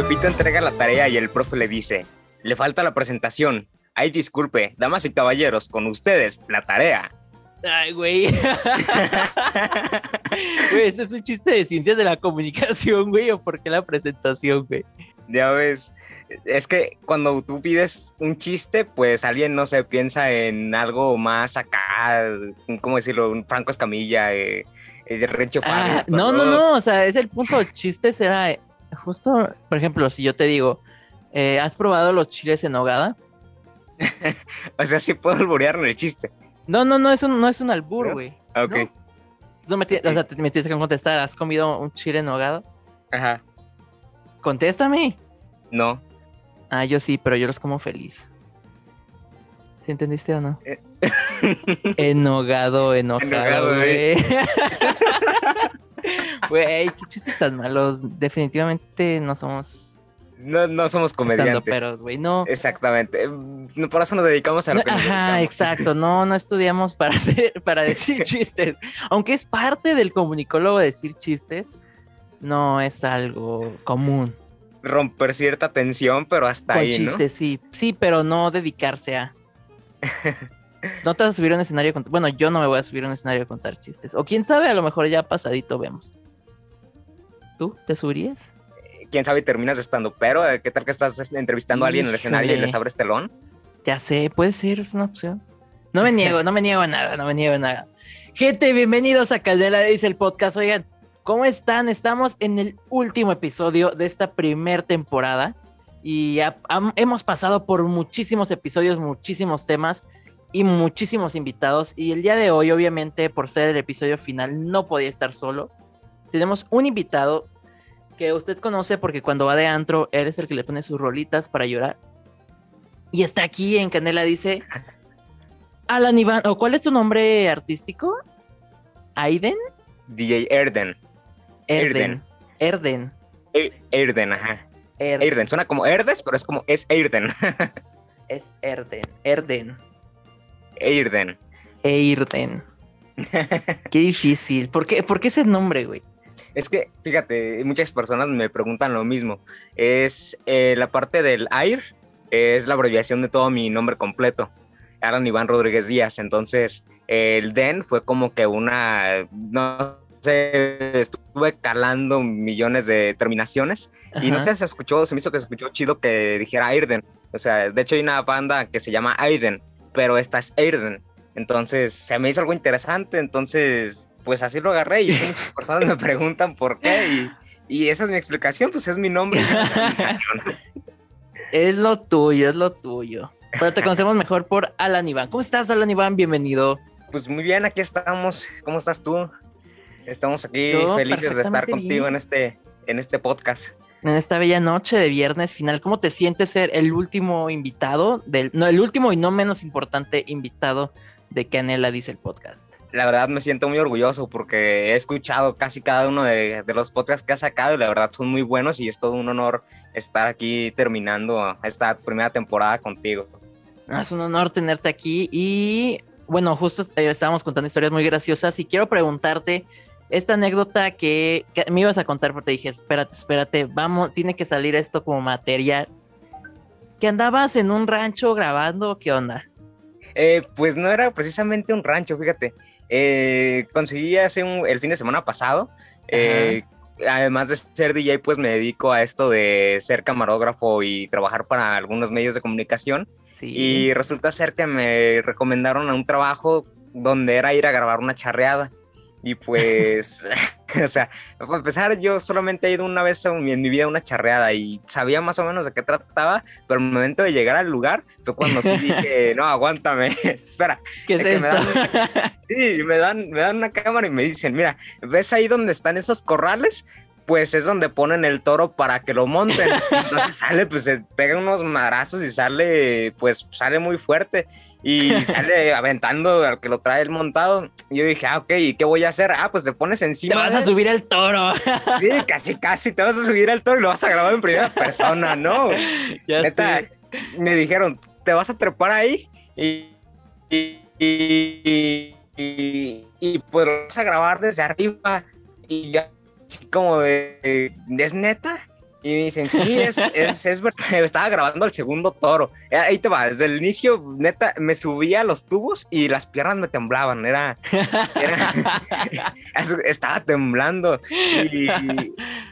Pepito entrega la tarea y el profe le dice, le falta la presentación. Ay, disculpe, damas y caballeros, con ustedes, la tarea. Ay, güey. Güey, eso es un chiste de ciencias de la comunicación, güey, o por qué la presentación, güey. Ya ves, es que cuando tú pides un chiste, pues alguien no se piensa en algo más acá, ¿cómo decirlo? Un Franco Escamilla, eh, el Rencho ah, No, no, no, o sea, es el punto. Chiste será eh, justo, por ejemplo, si yo te digo, eh, ¿has probado los chiles en hogada? o sea, sí puedo alburear en el chiste. No, no, no es un, no es un albur, güey. Ah, ok. ¿No? me, o sea, te, me tienes que contestar, ¿has comido un chile en hogada? Ajá. Contéstame. No. Ah, yo sí, pero yo los como feliz. ¿Sí entendiste o no? Eh. Enogado, enojado, güey. Güey, qué chistes tan malos. Definitivamente no somos. No, no somos comediantes. Pero, güey, no. Exactamente. Por eso nos dedicamos a lo Ajá, exacto. No, no estudiamos para hacer, para decir chistes. Aunque es parte del comunicólogo decir chistes, no es algo común romper cierta tensión, pero hasta ahí, chistes, sí. Sí, pero no dedicarse a. no te vas a subir a un escenario con... Bueno, yo no me voy a subir a un escenario a contar chistes. O quién sabe, a lo mejor ya pasadito vemos. ¿Tú te subirías? Eh, quién sabe, terminas estando, pero eh, ¿qué tal que estás entrevistando a alguien en el escenario y les abres telón? Ya sé, puede ser, es una opción. No me niego, no me niego a nada, no me niego a nada. Gente, bienvenidos a Caldera Dice el podcast. Oigan, ¿Cómo están? Estamos en el último episodio de esta primer temporada y hemos pasado por muchísimos episodios, muchísimos temas y muchísimos invitados. Y el día de hoy, obviamente, por ser el episodio final, no podía estar solo. Tenemos un invitado que usted conoce porque cuando va de antro, eres el que le pone sus rolitas para llorar. Y está aquí en Canela, dice Alan Iván, ¿o cuál es tu nombre artístico? ¿Aiden? DJ Erden. Erden. Erden. Erden, ajá. Erden. Suena como Erdes, pero es como es Erden. es Erden. Erden. Erden. Eirden. Qué difícil. ¿Por qué, ¿Por qué ese nombre, güey? Es que, fíjate, muchas personas me preguntan lo mismo. Es eh, la parte del AIR, es la abreviación de todo mi nombre completo. Alan Iván Rodríguez Díaz. Entonces, el DEN fue como que una, no estuve calando millones de terminaciones y no sé, se escuchó, se me hizo que se escuchó chido que dijera Aiden. O sea, de hecho hay una banda que se llama Aiden, pero esta es Aiden. Entonces se me hizo algo interesante, entonces pues así lo agarré y muchas personas me preguntan por qué y, y, esa es mi explicación, pues es mi nombre. es lo tuyo, es lo tuyo. Pero te conocemos mejor por Alan Iván. ¿Cómo estás, Alan Iván? Bienvenido. Pues muy bien, aquí estamos. ¿Cómo estás tú? Estamos aquí felices de estar contigo en este, en este podcast. En esta bella noche de viernes final, ¿cómo te sientes ser el último invitado, del, no, el último y no menos importante invitado de Canela Dice el Podcast? La verdad me siento muy orgulloso porque he escuchado casi cada uno de, los podcasts que has sacado y la verdad son muy buenos y es todo un honor estar aquí terminando esta primera temporada contigo. es un honor tenerte aquí y bueno, justo eh, estábamos contando historias muy graciosas y quiero preguntarte esta anécdota que, me ibas a contar, porque te dije, espérate, espérate, vamos, tiene que salir esto como material. ¿Que andabas en un rancho grabando? ¿Qué onda? Eh, pues no era precisamente un rancho, fíjate. Eh, conseguí hace el fin de semana pasado. Eh, además de ser DJ, pues me dedico a esto de ser camarógrafo y trabajar para algunos medios de comunicación. Y resulta ser que me recomendaron a un trabajo donde era ir a grabar una charreada. Y pues, o sea, para empezar, yo solamente he ido una vez en mi, vida a una charreada y sabía más o menos de qué trataba, pero el momento de llegar al lugar fue cuando sí dije, no, aguántame, espera. ¿Qué es, esto? sí, me dan, me dan una cámara y me dicen, mira, ¿ves ahí donde están esos corrales? Pues es donde ponen el toro para que lo monten. Entonces sale, pues se pega unos madrazos y sale, pues sale muy fuerte y sale aventando al que lo trae el montado. Y yo dije, ah, ok, ¿y qué voy a hacer? Ah, pues te pones encima. Te vas a subir el toro. Sí, casi, casi te vas a subir el toro y lo vas a grabar en primera persona, ¿no? Ya Neta, me dijeron, te vas a trepar ahí y, y, y, y, y pues vas a grabar desde arriba y ya como de, ¿es neta? Y me dicen, sí, es, es, es verdad, estaba grabando el segundo toro. Eh, Ahí te va, desde el inicio, neta, me subía a los tubos y las piernas me temblaban, era... era- estaba temblando. Y,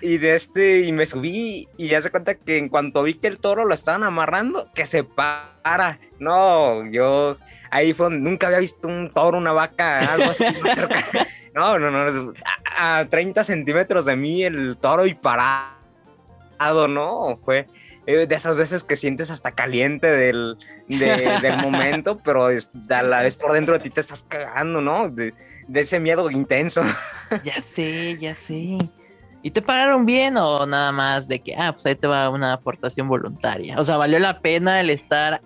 y de este, y me subí y ya se cuenta que en cuanto vi que el toro lo estaban amarrando, que se para. No, yo... Ahí fue donde nunca había visto un toro, una vaca, algo así cerca. No, no, no, a, a 30 centímetros de mí el toro y parado ¿no? Fue eh, de esas veces que sientes hasta caliente del, de- del momento, pero a la vez por dentro de ti te estás cagando, ¿no? De, de ese miedo intenso. Ya sé, ya sé. ¿Y te pagaron bien o nada más de que, ah, pues ahí te va una aportación voluntaria? O sea, valió la pena el estar,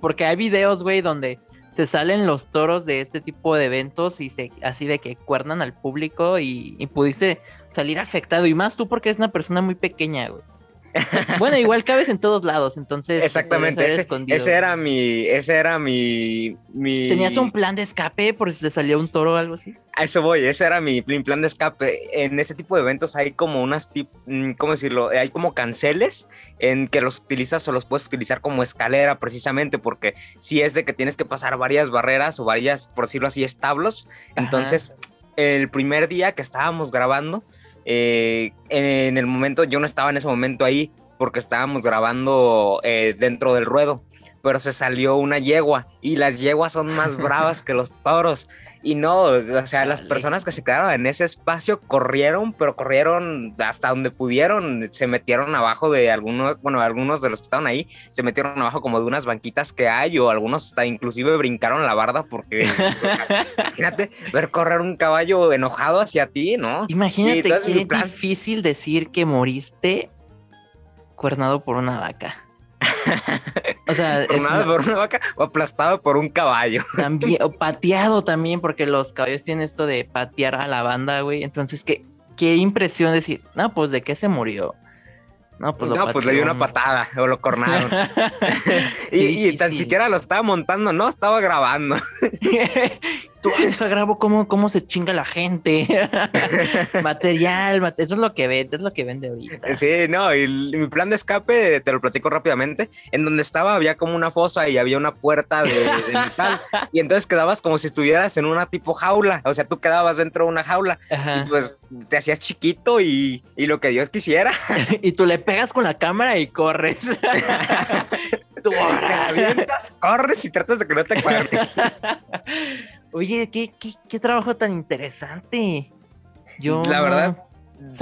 porque hay videos, güey, donde se salen los toros de este tipo de eventos y se, así de que cuernan al público y, y pudiste salir afectado. Y más tú porque eres una persona muy pequeña, güey. Bueno, igual cabes en todos lados, entonces. podías Exactamente, ese, era mi, ese era mi, mi... ¿Tenías un plan de escape por si te salía un toro o algo así? A eso voy, ese era mi, plan de escape. En ese tipo de eventos hay como unas, tip, mm, ¿cómo decirlo? Hay como canceles en que los utilizas o los puedes utilizar como escalera precisamente porque si es de que tienes que pasar varias barreras o varias, por decirlo así, establos. Ajá. Entonces, el primer día que estábamos grabando, eh, en el momento, yo no estaba en ese momento ahí porque estábamos grabando eh, dentro del ruedo, pero se salió una yegua y las yeguas son más bravas que los toros. Y no, o sea, las personas que se quedaron en ese espacio corrieron, pero corrieron hasta donde pudieron, se metieron abajo de algunos, bueno, algunos de los que estaban ahí, se metieron abajo como de unas banquitas que hay, o algunos hasta inclusive brincaron la barda porque, imagínate, ver correr un caballo enojado hacia ti, ¿no? Imagínate plan- difícil decir que moriste cuernado por una vaca. O sea, es una- por una vaca o aplastado por un caballo. también, o pateado también, porque los caballos tienen esto de patear a la banda, güey. Entonces, qué, qué impresión decir, no, pues de qué se murió. No, pues lo no, pues le dio una un- patada o lo cornaron. Y, y tan siquiera lo estaba montando, no, estaba grabando. Tú deja grabo cómo, cómo se chinga la gente. Material, mate- eso es lo que vende, es lo que vende ahorita. Sí, no, y mi plan de escape, te lo platico rápidamente, en donde estaba había como una fosa y había una puerta de, de metal, y entonces quedabas como si estuvieras en una tipo jaula, o sea, tú quedabas dentro de una jaula, Ajá. y pues te hacías chiquito y, y lo que Dios quisiera, y tú le pegas con la cámara y corres. Tú, avientas, corres y tratas de que no te cuernen. Oye, ¿qué, qué, qué trabajo tan interesante. Yo La verdad,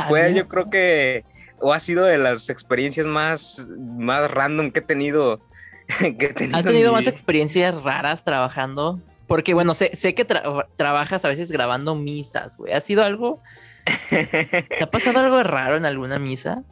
Fue sabía. yo creo que, o ha sido de las experiencias más, más random que he tenido. que he tenido ¿Has en tenido mi más experiencias raras trabajando? Porque, bueno, sé, sé que tra- trabajas a veces grabando misas, güey. ¿Ha sido algo? ¿Te ha pasado algo raro en alguna misa?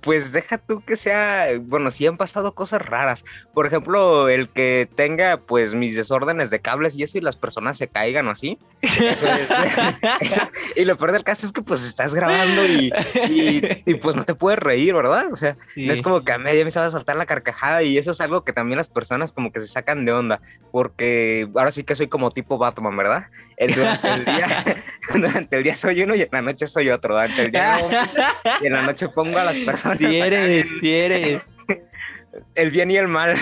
Pues deja tú que sea, bueno, sí han pasado cosas raras. Por ejemplo, el que tenga pues mis desórdenes de cables y eso y las personas se caigan o así. Eso es- eso es- y lo peor del caso es que pues estás grabando y, y- y, pues no te puedes reír, ¿verdad? O sea, no es como que a media me se va a saltar la carcajada y eso es algo que también las personas como que se sacan de onda, porque ahora sí que soy como tipo Batman, ¿verdad? Durante el día, durante el día soy uno y en la noche soy otro. Durante el día no, y en la noche pongo a las personas Si eres, si eres. el bien y el mal.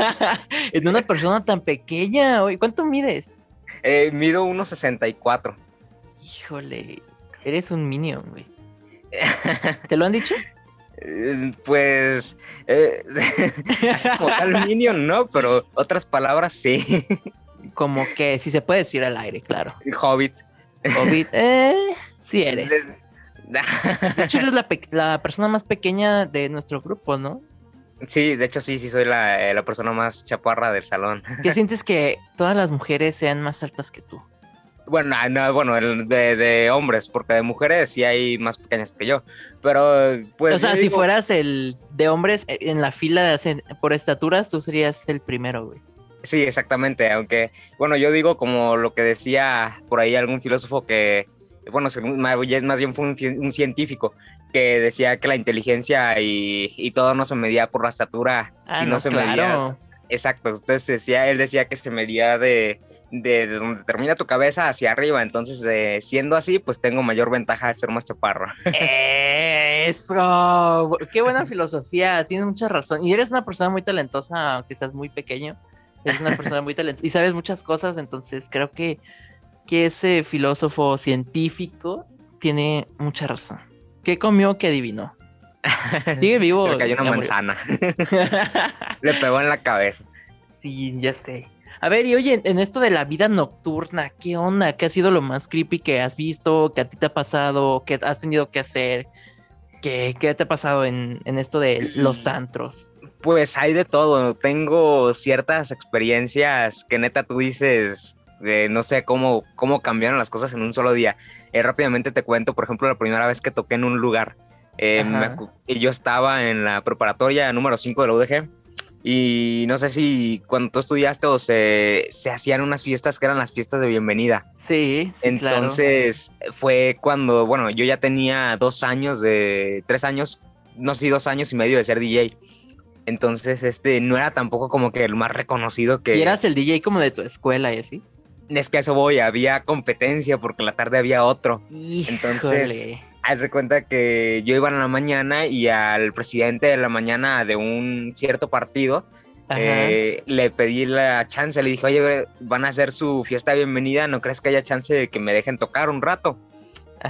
en una persona tan pequeña, güey. ¿Cuánto mides? Eh, mido 1.64. Híjole, eres un minion, güey. ¿Te lo han dicho? Eh, Pues, eh, como tal Minion, no, pero otras palabras sí. Como que, si se puede decir al aire, claro. Hobbit. COVID, eh, sí eres. De hecho, eres la, la persona más pequeña de nuestro grupo, ¿no? Sí, de hecho sí, sí soy la, eh, la persona más chaparra del salón. ¿Qué sientes que todas las mujeres sean más altas que tú? Bueno, ah, no, bueno, de, de hombres, porque de mujeres sí hay más pequeñas que yo. Pero, pues. o sea, si digo- fueras el de hombres eh, en la fila de por estaturas, tú serías el primero, güey. Sí, exactamente, aunque, bueno, yo digo como lo que decía por ahí algún filósofo que, bueno, según- más bien fue un, un científico que decía que la inteligencia y, y todo no se medía por la estatura, Ah, sino no, se medía claro. Exacto, entonces decía, él decía que se medía de, de, de donde termina tu cabeza hacia arriba, entonces de, siendo así, pues tengo mayor ventaja de ser más chaparro. Eso, qué buena filosofía, tienes mucha razón. Y eres una persona muy talentosa, aunque estás muy pequeño. Eres una persona muy talentosa y sabes muchas cosas, entonces creo que, que ese filósofo científico tiene mucha razón. ¿Qué comió que adivinó? Sigue vivo. Se le cayó una manzana. le pegó en la cabeza. Sí, ya sé. A ver, y oye, en esto de la vida nocturna, ¿qué onda? ¿Qué ha sido lo más creepy que has visto? ¿Qué a ti te ha pasado? ¿Qué has tenido que hacer? ¿Qué, qué te ha pasado en, en esto de los antros? Pues hay de todo. Tengo ciertas experiencias que neta tú dices, no sé cómo, cómo cambiaron las cosas en un solo día. Eh, rápidamente te cuento, por ejemplo, la primera vez que toqué en un lugar. Eh, me yo estaba en la preparatoria número 5 de la UDG. Y no sé si cuando tú estudiaste o se, se hacían unas fiestas que eran las fiestas de bienvenida. Sí, sí, claro. Entonces fue cuando, bueno, yo ya tenía dos años de, tres años, no sé, dos años y medio de ser DJ. Entonces, este, no era tampoco como que el más reconocido que... Y eras el DJ como de tu escuela y así. Es que a eso voy, había competencia porque la tarde había otro. Entonces, Híjole. Haz de cuenta que yo iba en la mañana y al presidente de la mañana de un cierto partido eh, le pedí la chance, le dije, oye, van a hacer su fiesta de bienvenida, ¿no crees que haya chance de que me dejen tocar un rato?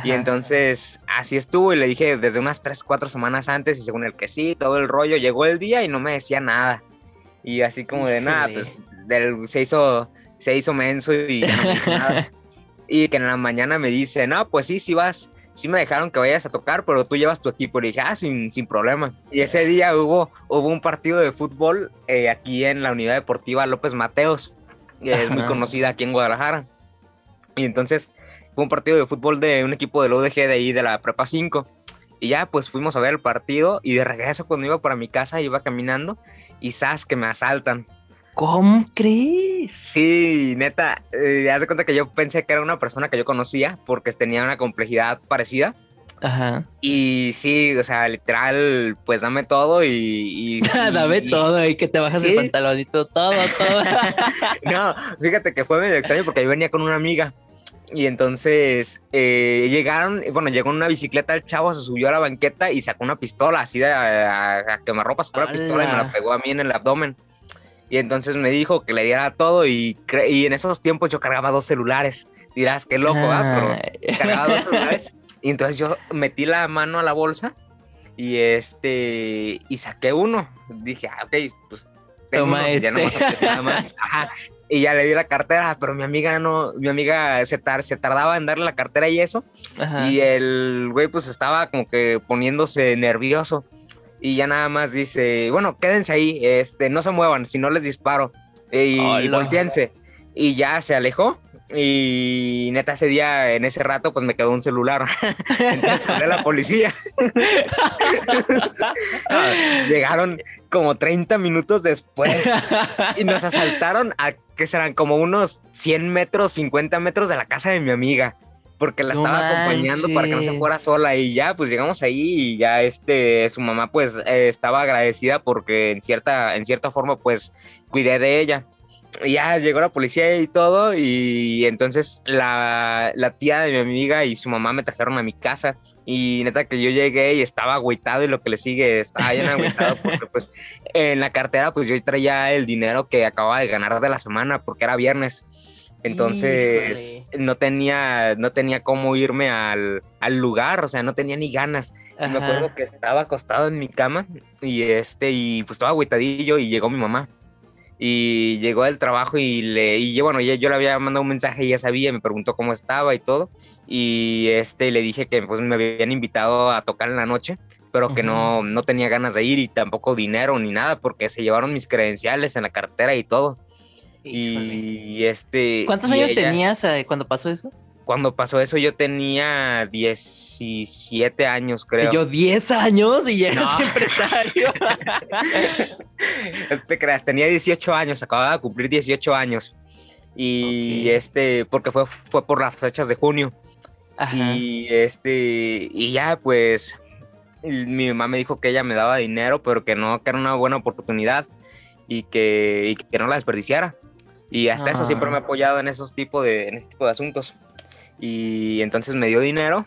Y ajá. entonces así estuvo y le dije desde unas 3, 4 semanas antes y según el que sí, todo el rollo, llegó el día y no me decía nada. Y así como de nada, pues del- se, hizo, se hizo menso y ya no nada. Y que en la mañana me dice, no, pues sí, sí vas, sí me dejaron que vayas a tocar, pero tú llevas tu equipo. Y le dije, ah, sin, sin problema. Y ese día hubo, hubo un partido de fútbol eh, aquí en la unidad deportiva López Mateos, que es muy conocida aquí en Guadalajara. Y entonces fue un partido de fútbol de un equipo del UDG de ahí, de la Prepa 5. Y ya, pues fuimos a ver el partido y de regreso cuando iba para mi casa iba caminando y sabes que me asaltan. ¿Cómo crees? Sí, neta, eh, haz de cuenta que yo pensé que era una persona que yo conocía porque tenía una complejidad parecida. Ajá. Y sí, o sea, literal, pues dame todo y... y- Dame y- todo y que te bajas el pantalonito, todo, todo. No, fíjate que fue medio extraño porque yo venía con una amiga. Y entonces eh, llegaron, bueno, llegó en una bicicleta el chavo, se subió a la banqueta y sacó una pistola así de a, a, a quemarropas con la pistola y me la pegó a mí en el abdomen. Y entonces me dijo que le diera todo y, y en esos tiempos yo cargaba dos celulares. Dirás, qué loco, ¿verdad? Pero cargaba dos celulares. Y entonces yo metí la mano a la bolsa y este y saqué uno. Dije, ah, ok, pues tengo Toma uno, pues, ya este. nomás apreté nada más. Ajá. Y ya le di la cartera, pero mi amiga no, mi amiga se, tar- se tardaba en darle la cartera y eso. Ajá. Y el güey pues estaba como que poniéndose nervioso. Y ya nada más dice, bueno, quédense ahí, este, no se muevan, si no les disparo. Y, Hola. volteense. Y ya se alejó. Y neta, ese día, en ese rato, pues me quedó un celular. Entonces hablé a la policía. Llegaron como 30 minutos después y nos asaltaron a que serán como unos 100 metros, 50 metros de la casa de mi amiga. Porque la No estaba acompañando para que no se fuera sola. Y ya, pues llegamos ahí y ya este, su mamá pues eh, estaba agradecida porque en cierta, en cierta forma pues cuidé de ella. Y ya llegó la policía y todo. Y entonces la, la tía de mi amiga y su mamá me trajeron a mi casa. Y neta que yo llegué y estaba agüitado y lo que le sigue estaba bien agüitado porque pues en la cartera pues yo traía el dinero que acababa de ganar de la semana porque era viernes. Entonces Híjole. no tenía, no tenía cómo irme al, al lugar, o sea, no tenía ni ganas. Y me acuerdo que estaba acostado en mi cama y este, y pues estaba agüitadillo y llegó mi mamá. Y llegó del trabajo y le, y yo, bueno, ya- yo le había mandado un mensaje y ya sabía, me preguntó cómo estaba y todo. Y este, le dije que pues me habían invitado a tocar en la noche, pero que no, no tenía ganas de ir y tampoco dinero ni nada, porque se llevaron mis credenciales en la cartera y todo. Híjole. Y este. ¿Cuántos y años ella- tenías eh, cuando pasó eso? Cuando pasó eso, yo tenía 17 años, creo. Y yo 10 años y ya eras No. empresario. No te creas, tenía 18 años, acababa de cumplir 18 años. Y este, porque fue, fue por las fechas de junio. Ajá. Y este, y ya pues, y mi mamá me dijo que ella me daba dinero, pero que no, que era una buena oportunidad y que, y que no la desperdiciara. Y hasta eso siempre me ha apoyado en esos tipos de, en ese tipo de asuntos. Y entonces me dio dinero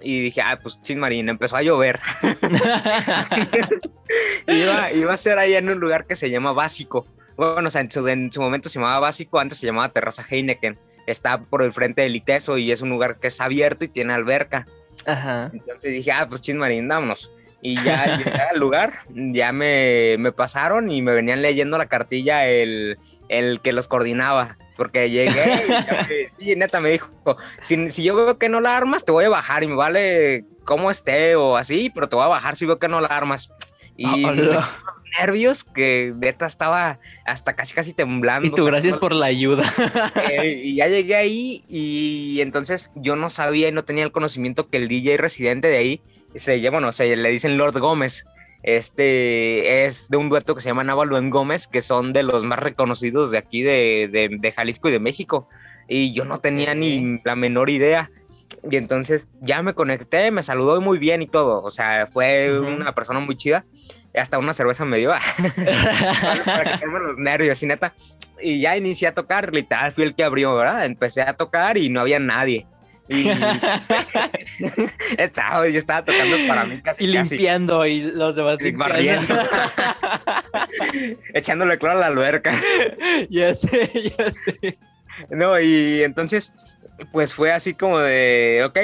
y dije, ah, pues chismarín, empezó a llover. iba, iba a ser ahí en un lugar que se llama Básico. Bueno, o sea, en su, en su momento se llamaba Básico, antes se llamaba Terraza Heineken. Está por el frente del ITESO y es un lugar que es abierto y tiene alberca. Ajá. Entonces dije, ah, pues chismarín, vámonos. Y ya llegué al lugar, ya me, me, pasaron y me venían leyendo la cartilla el, el que los coordinaba. Porque llegué y sí, neta me dijo, si, si, yo veo que no la armas, te voy a bajar y me vale cómo esté o así, pero te voy a bajar si veo que no la armas. Y Oh, los nervios que neta estaba hasta casi casi temblando. Y tú, gracias por la ayuda. Eh, y ya llegué ahí y entonces yo no sabía y no tenía el conocimiento que el DJ residente de ahí se bueno, se le dicen Lord Gómez. Este es de un dueto que se llama Návalo en Gómez, que son de los más reconocidos de aquí de, de, de Jalisco y de México. Y yo no tenía ni la menor idea. Y entonces ya me conecté, me saludó muy bien y todo. O sea, fue una persona muy chida. Hasta una cerveza me dio para quitarme los nervios, y neta. Y ya inicié a tocar, literal, fui el que abrió, ¿verdad? Empecé a tocar y no había nadie. Y estaba, yo estaba tocando para mí casi. y casi, limpiando y los demás y barriendo. echándole cloro a la alberca. ya sé, ya sé. No, y entonces, pues fue así como de, ok,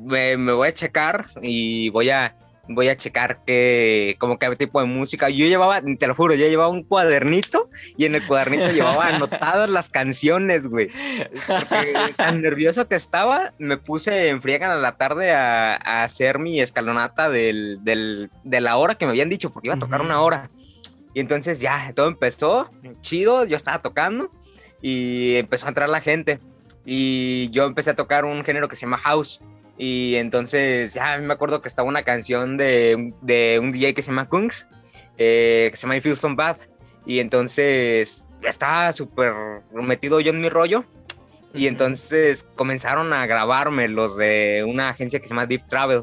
me, me voy a checar y voy a, voy a checar qué, como qué tipo de música. Yo llevaba, te lo juro, yo llevaba un cuadernito y en el cuadernito llevaba anotadas las canciones, güey. Porque tan nervioso que estaba, me puse en friega en la tarde a, a hacer mi escalonata del, del, de la hora que me habían dicho, porque iba a tocar una hora. Y entonces ya, todo empezó, chido, yo estaba tocando y empezó a entrar la gente. Y yo empecé a tocar un género que se llama house. Y entonces ya me acuerdo que estaba una canción de, de un DJ que se llama Kungs, eh, que se llama I Feel Some Bad. Y entonces estaba súper metido yo en mi rollo. Y entonces comenzaron a grabarme los de una agencia que se llama Deep Travel,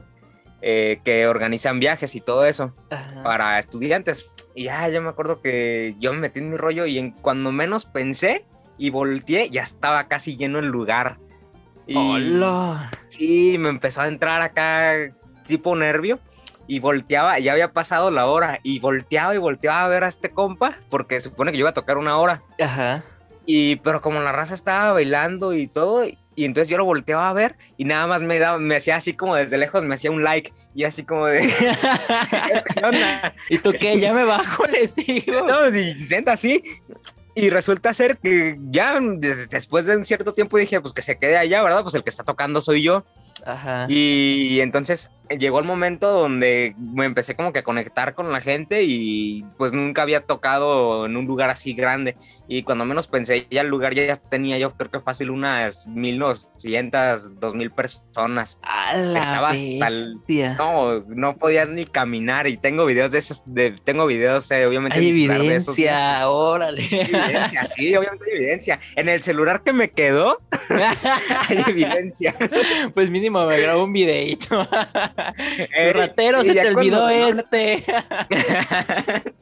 eh, que organizan viajes y todo eso Ajá. para estudiantes. Y ya, ya me acuerdo que yo me metí en mi rollo y en cuando menos pensé y volteé, ya estaba casi lleno el lugar. Y Hola. sí, me empezó a entrar acá tipo nervio y volteaba, ya había pasado la hora y volteaba y volteaba a ver a este compa porque se supone que yo iba a tocar una hora. Ajá. Y pero como la raza estaba bailando y todo, y entonces yo lo volteaba a ver y nada más me daba, me hacía así como desde lejos, me hacía un like y así como de ¿qué onda? ¿Y tú qué? Ya me bajo, le sigo. No, intenta así. Y resulta ser que ya des- después de un cierto tiempo dije, pues que se quede allá, ¿verdad? Pues el que está tocando soy yo. Ajá. Y entonces llegó el momento donde me empecé como que a conectar con la gente y pues nunca había tocado en un lugar así grande. Y cuando menos pensé, ya el lugar ya tenía yo creo que fácil unas 1900, 2000 personas. A la Estaba hasta el-. No, no podías ni caminar y tengo videos de esos, de, tengo videos eh, obviamente. Hay celular de esos evidencia, órale. Hay evidencia, sí, obviamente hay evidencia. En el celular que me quedó, hay evidencia. pues mínimo me grabo un videito. Eh, ratero, y se te olvidó cuando- este.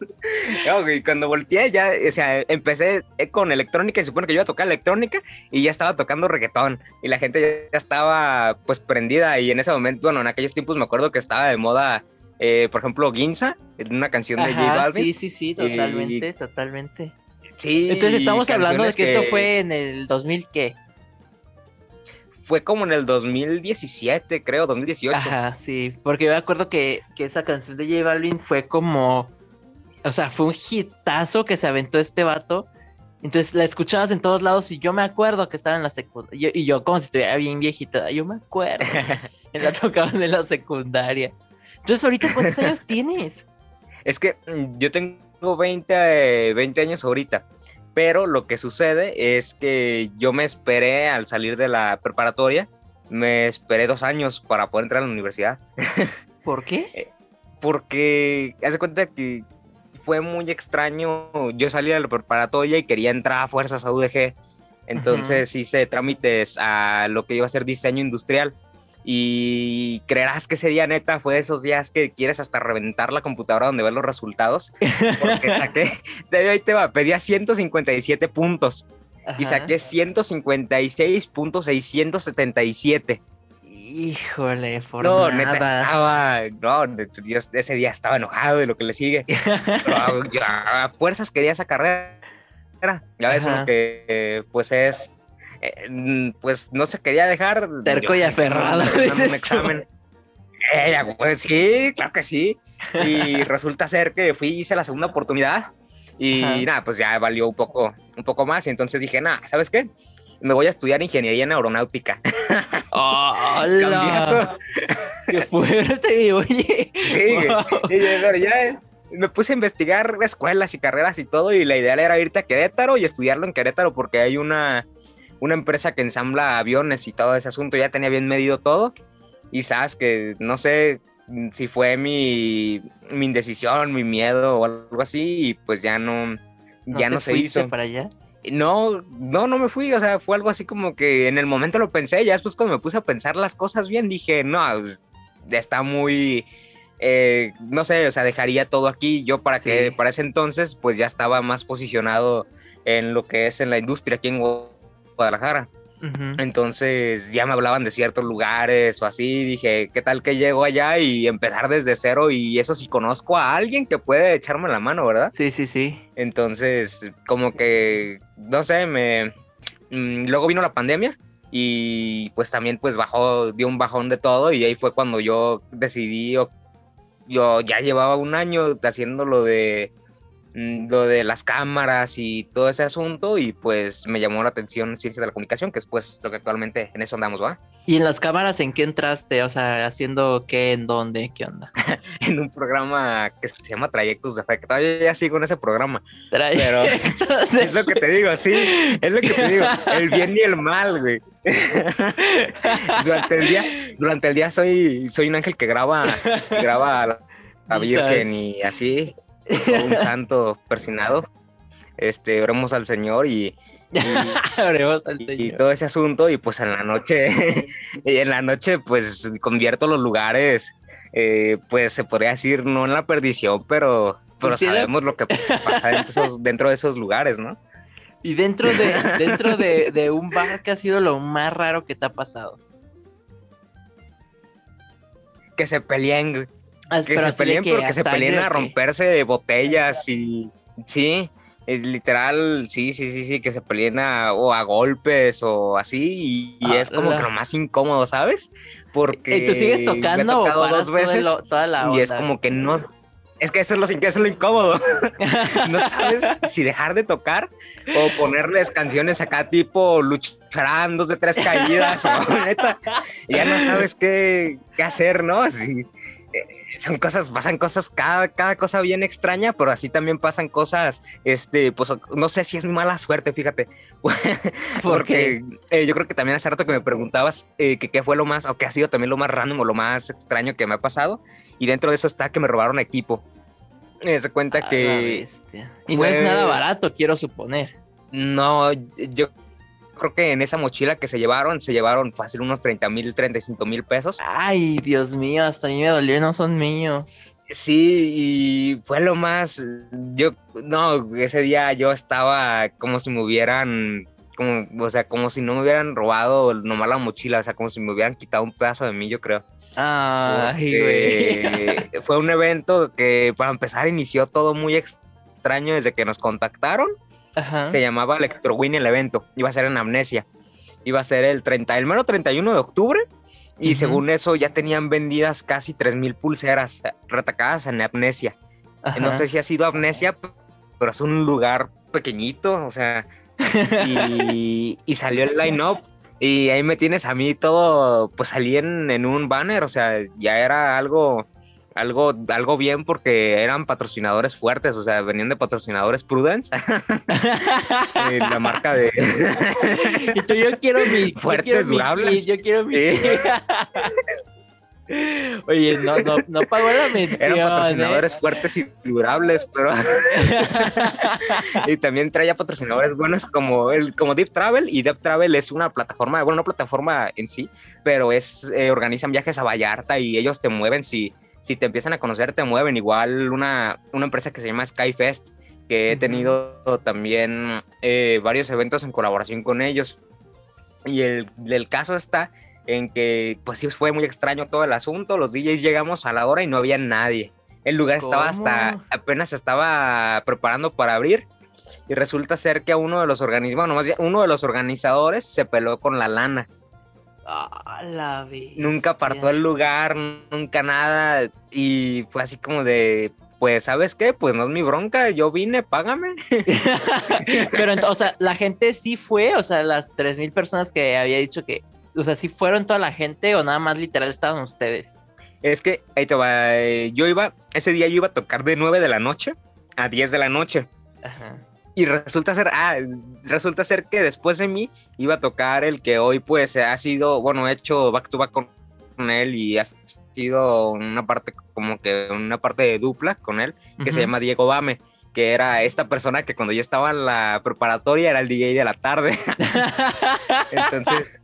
No, güey, cuando volteé ya, o sea, empecé eh, con electrónica y se supone que yo iba a tocar electrónica y ya estaba tocando reggaetón y la gente ya estaba pues prendida y en ese momento, bueno, en aquellos tiempos me acuerdo que estaba de moda, eh, por ejemplo, Ginza, una canción de J Balvin. sí, sí, sí, totalmente, totalmente. Sí, Entonces estamos y hablando de canciones que, esto fue en el 2000, ¿qué? Fue como en el 2017, creo, 2018. Ajá, sí, porque yo me acuerdo que, que esa canción de J Balvin fue como, o sea, fue un hitazo que se aventó este vato. Entonces la escuchabas en todos lados y yo me acuerdo que estaba en la secundaria. Y yo como si estuviera bien viejita, yo me acuerdo. que la tocaban en la secundaria. Entonces ahorita cuántos años tienes? Es que mm, yo tengo 20, eh, 20 años ahorita, pero lo que sucede es que yo me esperé al salir de la preparatoria, me esperé dos años para poder entrar a la universidad, ¿Por qué? porque haz de cuenta que fue muy extraño, yo salí de la preparatoria y quería entrar a fuerzas a UDG, entonces hice trámites a lo que iba a ser diseño industrial. Y creerás que ese día neta fue de esos días que quieres hasta reventar la computadora donde ves los resultados. Porque saqué, de ahí te va, pedía 157 puntos y Ajá. saqué 156.677. Híjole, por no, nada. neta, estaba, no, yo ese día estaba enojado de lo que le sigue. Pero yo a fuerzas quería esa carrera. Ya ves, lo que eh, pues es, eh, pues no se quería dejar. Terco y aferrado, "No, un examen, un dices tú". examen. Eh, pues sí, claro que sí. Y resulta ser que fui, hice la segunda oportunidad y Ajá. nada, pues ya valió un poco, un poco más. Y entonces dije, nada, ¿sabes qué? Me voy a estudiar ingeniería en aeronáutica. ¡Hola! Cambiazo. ¡Qué fuerte! Oye. Sí, Wow. y pero ya me puse a investigar escuelas y carreras y todo, y la idea era irte a Querétaro y estudiarlo en Querétaro porque hay una, una empresa que ensambla aviones y todo ese asunto, ya tenía bien medido todo, y sabes que no sé mm, si fue mi, mi indecisión, mi miedo o algo así, y pues ya no, ya te no se hizo. para allá? No, no, no me fui, o sea, fue algo así como que en el momento lo pensé, ya después cuando me puse a pensar las cosas bien, dije, no, pues, está muy, eh, no sé, o sea, dejaría todo aquí, yo para que, para ese entonces, pues ya estaba más posicionado en lo que es en la industria aquí en Guadalajara. Ujú. Entonces ya me hablaban de ciertos lugares o así, dije, ¿qué tal que llego allá y empezar desde cero? Y eso sí conozco a alguien que puede echarme la mano, ¿verdad? Sí, sí, sí. Entonces, como que, no sé, me... mm, luego vino la pandemia y pues también pues bajó, dio un bajón de todo y ahí fue cuando yo decidí, yo ya llevaba un año haciendo lo de, lo de las cámaras y todo ese asunto y pues me llamó la atención ciencia de la comunicación, que es pues lo que actualmente en eso andamos, ¿va? ¿Y en las cámaras en qué entraste? O sea, haciendo qué, en dónde, qué onda. En un programa que se llama Trayectos de Fe, que todavía ya sigo en ese programa. Pero- Es lo que te digo, sí, es lo que te digo, el bien y el mal, güey. durante el día, durante el día soy, soy un ángel que graba, que graba a la, Misas. Virgen y así, o un santo persinado. Este, oremos al Señor y, y, al todo ese asunto, y pues en la noche, y en la noche, pues convierto los lugares, eh, pues se podría decir, no en la perdición, pero, pero sí la- sabemos lo que pasa dentro de esos, dentro de esos lugares, ¿no? Y dentro de, dentro de, de un bar, ¿qué ha sido lo más raro que te ha pasado? que se peleen, Ah, que pero se de peleen que porque se peleen a romperse botellas y sí, es literal, sí, sí, sí, sí, que se peleen a, o a golpes o así y, y Ah, es como la- que lo más incómodo, ¿sabes? Porque ¿Y tú sigues me tocando o tocado paras dos veces toda la y es onda? como que no, es que eso es lo, eso es lo incómodo, no sabes si dejar de tocar o ponerles canciones acá tipo lucharán dos de tres caídas o neta, ya no sabes qué, qué hacer, ¿no? Así, son cosas, pasan cosas, cada, cada cosa bien extraña, pero así también pasan cosas, este, pues no sé si es mala suerte, fíjate. Porque eh, yo creo que también hace rato que me preguntabas eh, que qué fue lo más, o qué ha sido también lo más random o lo más extraño que me ha pasado, y dentro de eso está que me robaron equipo. Eh, se cuenta que. Y no es nada barato, quiero suponer. no, yo creo que en esa mochila que se llevaron, se llevaron fácil unos 30 mil, 35 mil pesos. Ay, Dios mío, hasta a mí me dolió, no son míos. Sí, y fue lo más, yo, no, ese día yo estaba como si me hubieran, como, o sea, como si no me hubieran robado nomás la mochila, o sea, como si me hubieran quitado un pedazo de mí, yo creo. Ay, güey. Fue un evento que para empezar inició todo muy extraño desde que nos contactaron. Ajá. Se llamaba Electrowin el evento. Iba a ser en Amnesia. Iba a ser el 30, el mero 31 de octubre. Y según eso ya tenían vendidas casi 3000 pulseras eh, retacadas en Amnesia. Ajá. No sé si ha sido Amnesia, pero es un lugar pequeñito, o sea, y, y salió el line-up. Y ahí me tienes a mí todo, pues salí en, en un banner, o sea, ya era algo, algo, algo bien porque eran patrocinadores fuertes, o sea, venían de patrocinadores Prudence, eh, la marca de... Y tú, yo quiero mi. yo Fuertes, quiero mi yo quiero mi. Sí. Oye, no, no, no pagó la mención. Eran ¿eh? patrocinadores fuertes y durables, pero y también traía patrocinadores buenos como el como Deep Travel y Deep Travel es una plataforma, bueno, no plataforma en sí, pero es eh, organizan viajes a Vallarta y ellos te mueven si si te empiezan a conocer te mueven. Igual una una empresa que se llama Skyfest que he tenido también eh, varios eventos en colaboración con ellos. Y el, el caso está en que pues sí fue muy extraño todo el asunto, los DJs llegamos a la hora y no había nadie. El lugar estaba hasta, apenas estaba preparando para abrir. Y resulta ser que a uno de los organismos, nomás uno de los organizadores se peló con la lana. Ah, la nunca apartó el lugar, nunca nada y fue así como de, pues, ¿sabes qué? Pues no es mi bronca, yo vine, págame. Pero, o sea, la gente sí fue, o sea, las 3.000 personas que había dicho que, o sea, sí fueron toda la gente o nada más literal estaban ustedes. Es que, ahí te va, eh, yo iba, ese día yo iba a tocar de 9 de la noche a 10 de la noche. Ajá. Y resulta ser, ah, resulta ser que después de mí iba a tocar el que hoy pues ha sido, bueno, he hecho back to back con, él y ha sido una parte como que una parte de dupla con él, que se llama Diego Bame que era esta persona que cuando yo estaba en la preparatoria era el DJ de la tarde. Entonces,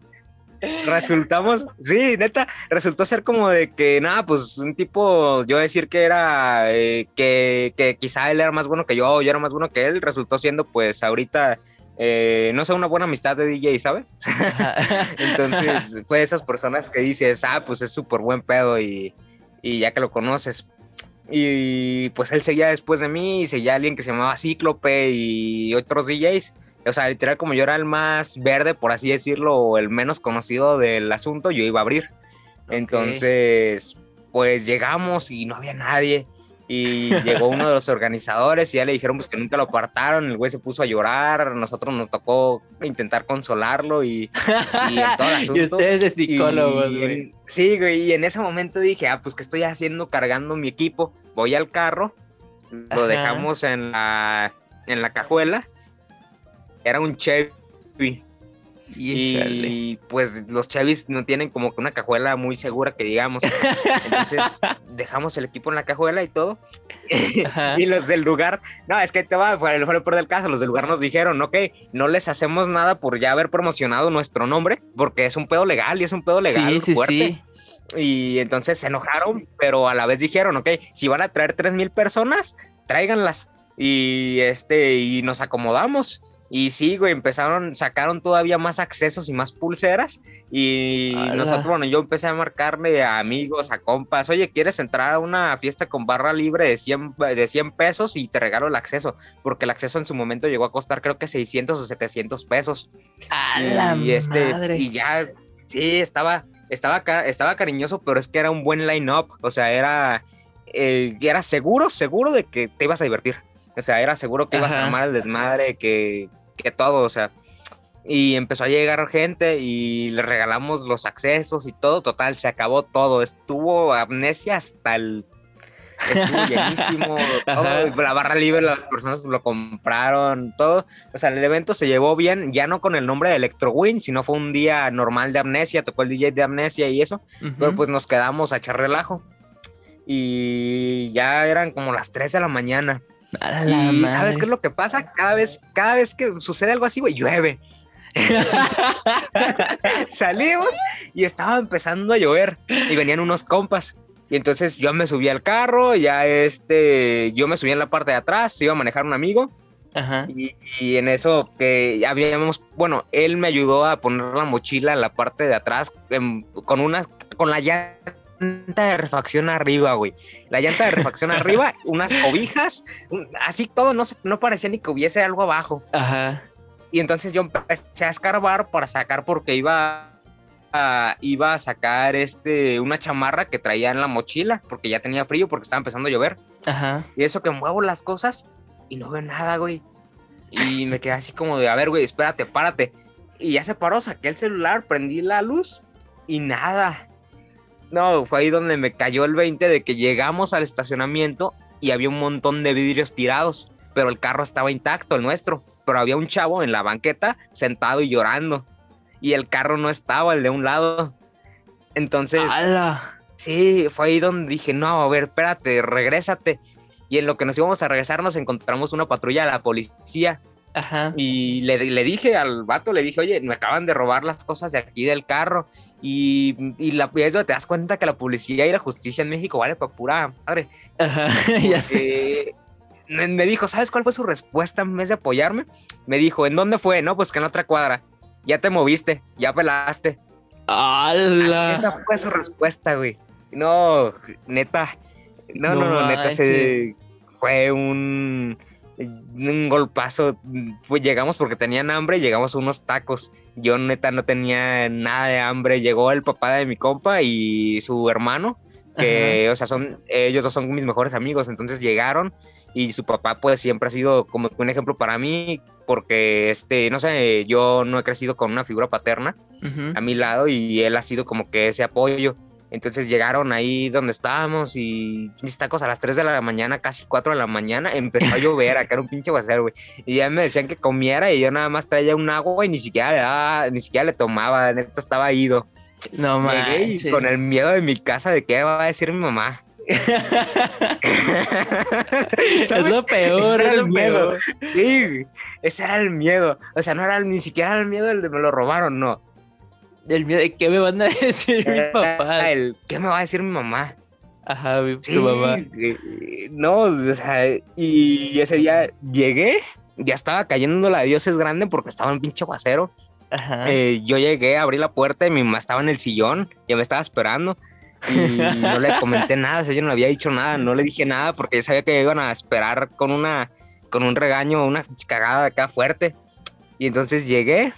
resultamos, sí, neta, resultó ser como de que, nada, pues un tipo, yo decir que era, eh, que, que, quizá él era más bueno que yo, yo era más bueno que él, resultó siendo pues ahorita, eh, no sé, una buena amistad de DJ, ¿sabes? Entonces fue de esas personas que dices, ah, pues es súper buen pedo y, y ya que lo conoces. Y pues él seguía después de mí y seguía alguien que se llamaba Cíclope y otros DJs o sea, literal, como yo era el más verde, por así decirlo, o el menos conocido del asunto, yo iba a abrir. Entonces, pues llegamos y no había nadie. Y llegó uno de los organizadores y ya le dijeron pues, que nunca lo apartaron. El güey se puso a llorar. Nosotros nos tocó intentar consolarlo y, y todo el asunto. y ustedes de psicólogos, güey. Sí, güey. Y en ese momento dije, ah, pues, ¿qué estoy haciendo cargando mi equipo? Voy al carro, lo dejamos en la, en la cajuela era un Chevy. Y pues los Chevys no tienen como que una cajuela muy segura que digamos. Entonces dejamos el equipo en la cajuela y todo. y los del lugar, no, es que te va, fue el peor del caso, los del lugar nos dijeron, ok, no les hacemos nada por ya haber promocionado nuestro nombre, porque es un pedo legal y es un pedo legal sí, fuerte. Sí, y entonces se enojaron, pero a la vez dijeron, ok, si van a traer tres mil personas, tráiganlas. Y este, y nos acomodamos. Y sí, güey, empezaron, sacaron todavía más accesos y más pulseras. Y nosotros, bueno, yo empecé a marcarle a amigos, a compas, oye, ¿quieres entrar a una fiesta con barra libre de 100, de 100 pesos y te regalo el acceso? Porque el acceso en su momento llegó a costar creo que 600 o 700 pesos. ¡A la y, este, madre. y ya, sí, estaba, estaba, estaba cariñoso, pero es que era un buen line-up, o sea, era, eh, era seguro, seguro de que te ibas a divertir. O sea, era seguro que ibas a armar el desmadre, que, que todo, o sea, y empezó a llegar gente y le regalamos los accesos y todo, total, se acabó todo, estuvo amnesia hasta el... Estuvo llenísimo, todo, la barra libre, las personas lo compraron, todo. O sea, el evento se llevó bien, ya no con el nombre de Electro Win, sino fue un día normal de amnesia, tocó el DJ de amnesia y eso, pero pues nos quedamos a echar relajo. Y ya eran como las 3 de la mañana y ¿sabes qué es lo que pasa? Cada vez, cada vez que sucede algo así, güey, llueve. Salimos y estaba empezando a llover y venían unos compas. Y entonces yo me subí al carro, ya este, yo me subí en la parte de atrás, iba a manejar un amigo. Ajá. Y, en eso que habíamos, bueno, él me ayudó a poner la mochila en la parte de atrás con una, con la llanta llanta de refacción arriba, güey. La llanta de refacción arriba, unas cobijas, así todo, no, no parecía ni que hubiese algo abajo. Ajá. Y entonces yo empecé a escarbar para sacar porque iba a, iba a sacar este, una chamarra que traía en la mochila porque ya tenía frío porque estaba empezando a llover. Ajá. Y eso que muevo las cosas y no veo nada, güey. Y me quedé así como de, a ver, güey, espérate, párate. Y ya se paró, saqué el celular, prendí la luz y nada. No, fue ahí donde me cayó el 20 de que llegamos al estacionamiento y había un montón de vidrios tirados, pero el carro estaba intacto, el nuestro. Pero había un chavo en la banqueta sentado y llorando. Y el carro no estaba, el de un lado. Entonces, sí, fue ahí donde dije, no, a ver, espérate, regrésate. Y en lo que nos íbamos a regresar nos encontramos una patrulla de la policía. Ajá. Y le, le dije al vato, le dije, oye, me acaban de robar las cosas de aquí del carro. Y, y, la, y eso te das cuenta que la policía y la justicia en México vale para pura madre. Ajá, ya sé. Me dijo, ¿sabes cuál fue su respuesta en vez de apoyarme? Me dijo, ¿en dónde fue? No, pues que en otra cuadra. Ya te moviste, ya pelaste. ¡Hala! Esa fue su respuesta, güey. No, neta. No, no, No no, neta, se, fue un, un golpazo. Fue, llegamos porque tenían hambre y llegamos a unos tacos. Yo, neta, no tenía nada de hambre. Llegó el papá de mi compa y su hermano, que, o sea, son, ellos dos son mis mejores amigos. Entonces llegaron y su papá, pues, siempre ha sido como un ejemplo para mí, porque, este, no sé, yo no he crecido con una figura paterna a mi lado y él ha sido como que ese apoyo. Entonces llegaron ahí donde estábamos y tacos a las 3 de la mañana, casi 4 de la mañana, empezó a llover, acá era un pinche aguacero, güey. Y ya me decían que comiera y yo nada más traía un agua y ni siquiera le daba, ni siquiera le tomaba, neta estaba ido. No Llegué manches. con el miedo de mi casa de qué va a decir mi mamá. es lo peor, Ese era el miedo. Sí, ese era el miedo. O sea, no era ni siquiera el miedo del de me lo robaron, no. El miedo de qué me van a decir mis Era papás. el, ¿Qué me va a decir mi mamá? Ajá, mi- Sí, tu mamá. eh, no, o sea, y ese día llegué, ya estaba cayendo la Dios es grande porque estaba un pinche aguacero. Ajá. Eh, yo llegué, abrí la puerta y mi mamá estaba en el sillón, ya me estaba esperando. Y no le comenté nada, o sea, yo no le había dicho nada, no le dije nada porque ya sabía que iban a esperar con una, con un regaño, una cagada acá fuerte. Y entonces llegué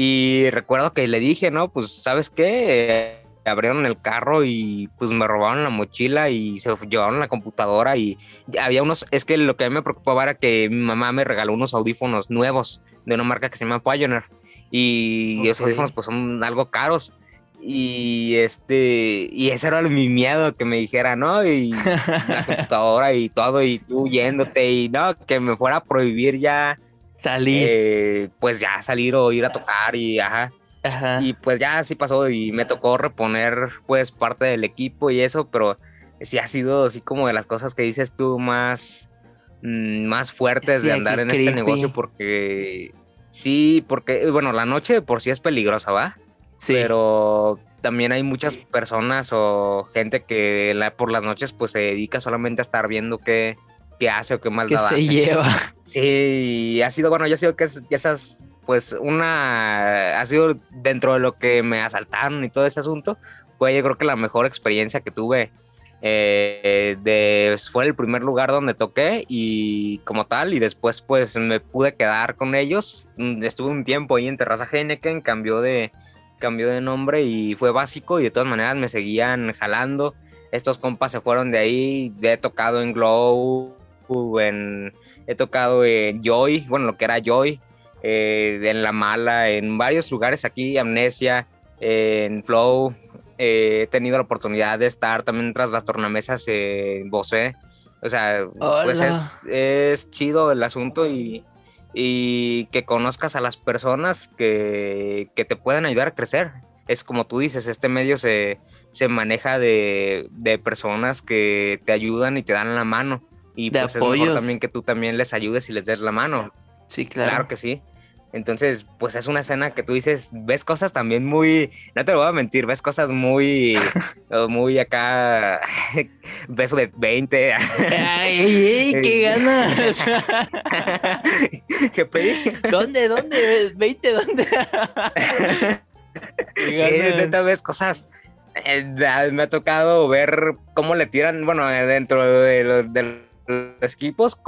y recuerdo que le dije, no, pues, ¿sabes qué? Eh, abrieron el carro y pues me robaron la mochila y se llevaron la computadora y había unos, es que lo que a mí me preocupaba era que mi mamá me regaló unos audífonos nuevos de una marca que se llama Pioneer y esos audífonos pues son algo caros y este y ese era mi miedo que me dijera no y la computadora y todo y tú yéndote y no que me fuera a prohibir ya Salir. eh, pues ya salir o ir a tocar y ajá Ajá. y pues ya así pasó y me tocó reponer pues parte del equipo y eso, pero sí ha sido así como de las cosas que dices tú más, mm, más fuertes Sí, de andar en este negocio porque sí, porque bueno, la noche de por sí es peligrosa, ¿va? sí. Pero también hay muchas personas o gente que la- por las noches pues se dedica solamente a estar viendo qué, qué hace o qué que maldad se hace. lleva. Sí, ha sido, bueno, yo sido que es- que esas, pues una, ha sido dentro de lo que me asaltaron y todo ese asunto, fue yo creo que la mejor experiencia que tuve. eh, de, fue el primer lugar donde toqué y como tal, y después pues me pude quedar con ellos. Mm, Estuve un tiempo ahí en Terraza Heineken, cambió de, cambió de nombre y fue básico y de todas maneras me seguían jalando. Estos compas se fueron de ahí, he tocado en Glow, en, he tocado en Joy, bueno, lo que era Joy, eh, en La Mala, en varios lugares aquí, Amnesia, eh, en Flow. eh, he tenido la oportunidad de estar también tras las tornamesas en Bosé. O sea, pues es, es chido el asunto y, y que conozcas a las personas que, que te pueden ayudar a crecer. Es como tú dices, este medio se, se maneja de, de personas que te ayudan y te dan la mano. Y De pues es mejor apoyos. también que tú también les ayudes y les des la mano. Sí, Claro, claro. que sí. Entonces, pues es una escena que tú dices, ves cosas también muy, no te lo voy a mentir, ves cosas muy, eh, muy acá, beso de 20. ¡Ay, ey, qué ganas! ¿Qué pedí? ¿Dónde, dónde? ¿20 dónde? Sí, neta ves cosas. eh, me ha tocado ver cómo le tiran, bueno, eh, dentro de los, de los equipos,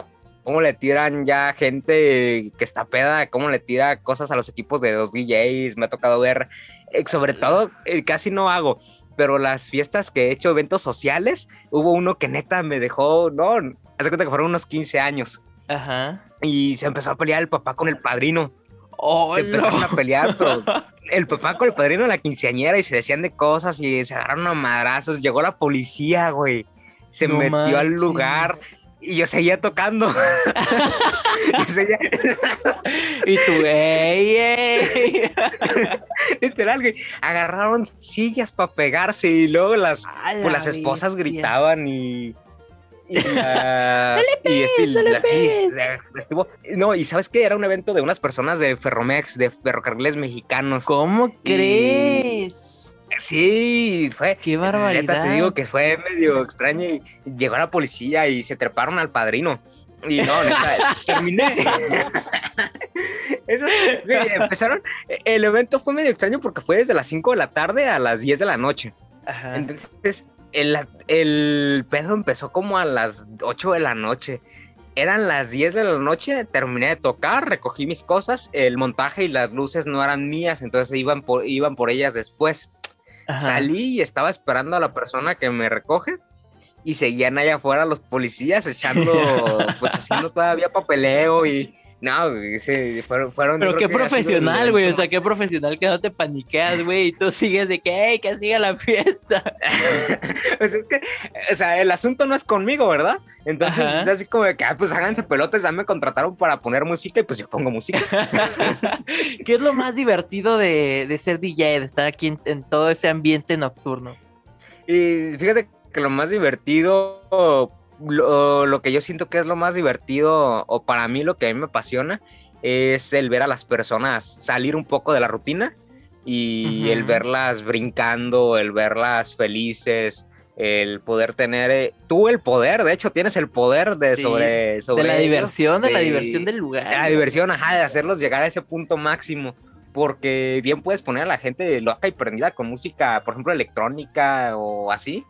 cómo le tiran ya gente que está peda, cómo le tira cosas a los equipos de los DJs. Me ha tocado ver, eh, sobre todo, eh, casi no hago, pero las fiestas que he hecho, eventos sociales, hubo uno que neta me dejó, no, hace cuenta que fueron unos 15 años. Ajá. Y se empezó a pelear el papá con el padrino. ¡Oh, se empezaron no! a pelear, pero el papá con el padrino la quinceañera y se decían de cosas y se agarraron a madrazos. Llegó la policía, güey. Se No metió al lugar y yo seguía tocando. Yo seguía- Y tú, ¡ey, ey! literal, güey. Agarraron sillas para pegarse y luego las, pues, la las esposas bestia. gritaban y. Y, las- y este, la- sí, pegues. estuvo. No, y sabes que era un evento de unas personas de Ferromex, de ferrocarriles mexicanos. ¿Cómo crees? Sí, fue. ¡Qué Neta, barbaridad! te digo que fue medio extraño y llegó la policía y se treparon al padrino. Y no, neta, terminé. Eso, empezaron, el evento fue medio extraño porque fue desde las 5 de la tarde a las 10 de la noche. Entonces, el, el pedo empezó como a las 8 de la noche. Eran las 10 de la noche, terminé de tocar, recogí mis cosas, el montaje y las luces no eran mías, entonces iban por, iban por ellas después. Salí y estaba esperando a la persona que me recoge y seguían allá afuera los policías echando, pues haciendo todavía papeleo y no, sí, fueron, fueron Pero qué profesional, güey. O sea, qué profesional que no te paniqueas, güey. Y tú sigues de que, hey, que siga la fiesta. pues es que, o sea, el asunto no es conmigo, ¿verdad? Entonces es así como de que, ah, pues háganse pelotes. Ya me contrataron para poner música y pues yo pongo música. ¿Qué es lo más divertido de, de ser DJ, de estar aquí en, en todo ese ambiente nocturno? Y fíjate que lo más divertido lo, que yo siento que es lo más divertido, o para mí lo que a mí me apasiona, es el ver a las personas salir un poco de la rutina y el verlas brincando, el verlas felices, el poder tener, eh, tú el poder, de hecho tienes el poder de sobre, sobre... De la diversión, de, la diversión del lugar. De la diversión, ajá, de hacerlos llegar a ese punto máximo porque bien puedes poner a la gente loca y prendida con música, por ejemplo, electrónica o así,